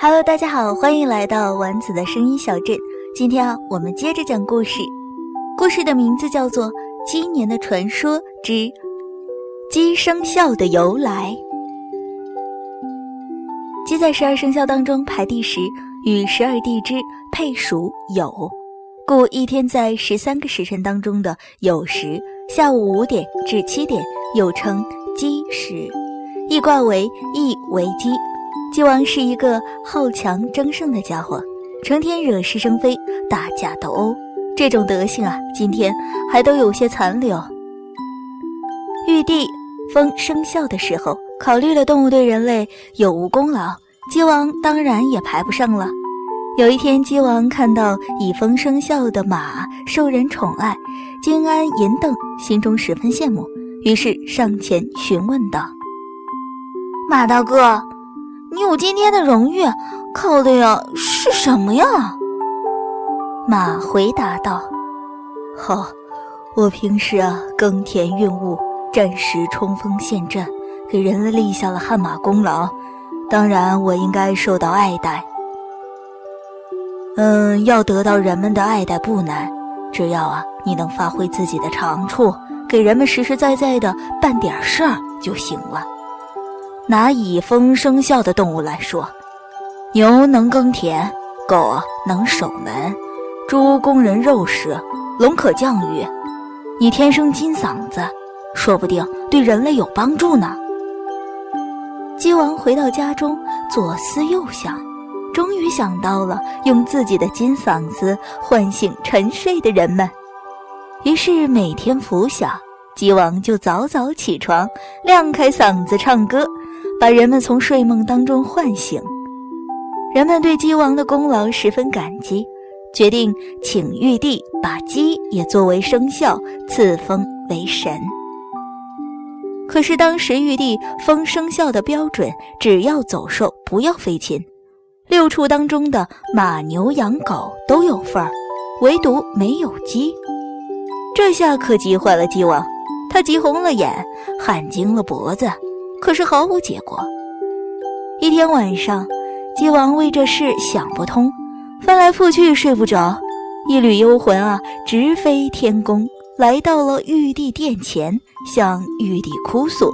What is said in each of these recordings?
Hello，大家好，欢迎来到丸子的声音小镇。今天啊，我们接着讲故事。故事的名字叫做《鸡年的传说之鸡生肖的由来》。鸡在十二生肖当中排第十，与十二地支配属酉，故一天在十三个时辰当中的酉时，下午五点至七点，又称鸡时，易卦为易为鸡。鸡王是一个好强争胜的家伙，成天惹是生非、打架斗殴，这种德行啊，今天还都有些残留。玉帝封生肖的时候，考虑了动物对人类有无功劳，鸡王当然也排不上了。有一天，鸡王看到已封生肖的马受人宠爱，金鞍银镫，心中十分羡慕，于是上前询问道：“马大哥。”你有今天的荣誉，靠的呀是什么呀？马回答道：“好，我平时啊耕田运物，战时冲锋陷阵，给人类立下了汗马功劳，当然我应该受到爱戴。嗯，要得到人们的爱戴不难，只要啊你能发挥自己的长处，给人们实实在在的办点事儿就行了。”拿以风生肖的动物来说，牛能耕田，狗能守门，猪供人肉食，龙可降雨。你天生金嗓子，说不定对人类有帮助呢。鸡王回到家中，左思右想，终于想到了用自己的金嗓子唤醒沉睡的人们。于是每天拂晓，鸡王就早早起床，亮开嗓子唱歌。把人们从睡梦当中唤醒，人们对鸡王的功劳十分感激，决定请玉帝把鸡也作为生肖赐封为神。可是当时玉帝封生肖的标准，只要走兽，不要飞禽，六畜当中的马、牛、羊、狗都有份儿，唯独没有鸡。这下可急坏了鸡王，他急红了眼，喊惊了脖子。可是毫无结果。一天晚上，鸡王为这事想不通，翻来覆去睡不着，一缕幽魂啊，直飞天宫，来到了玉帝殿前，向玉帝哭诉，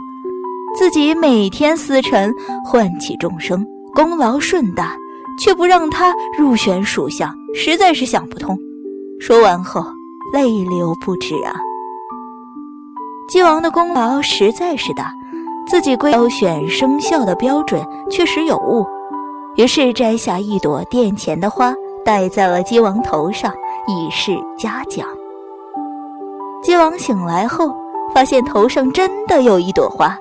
自己每天司晨唤起众生，功劳甚大，却不让他入选属相，实在是想不通。说完后，泪流不止啊。鸡王的功劳实在是大。自己挑选生肖的标准确实有误，于是摘下一朵殿前的花，戴在了鸡王头上，以示嘉奖。鸡王醒来后，发现头上真的有一朵花，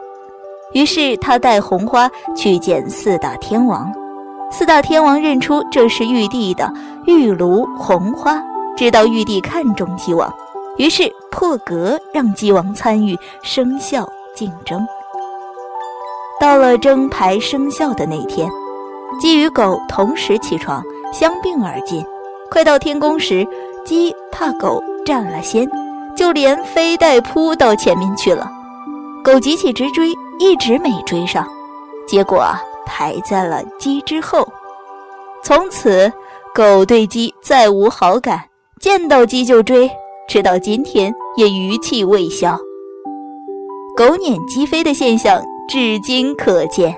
于是他带红花去见四大天王。四大天王认出这是玉帝的玉炉红花，知道玉帝看重鸡王，于是破格让鸡王参与生肖竞争。到了争排生肖的那天，鸡与狗同时起床，相并而进。快到天宫时，鸡怕狗占了先，就连飞带扑到前面去了。狗急起直追，一直没追上，结果排在了鸡之后。从此，狗对鸡再无好感，见到鸡就追，直到今天也余气未消。狗撵鸡飞的现象。至今可见，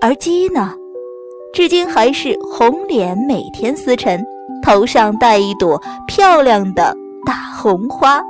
而鸡呢，至今还是红脸，每天思晨，头上戴一朵漂亮的大红花。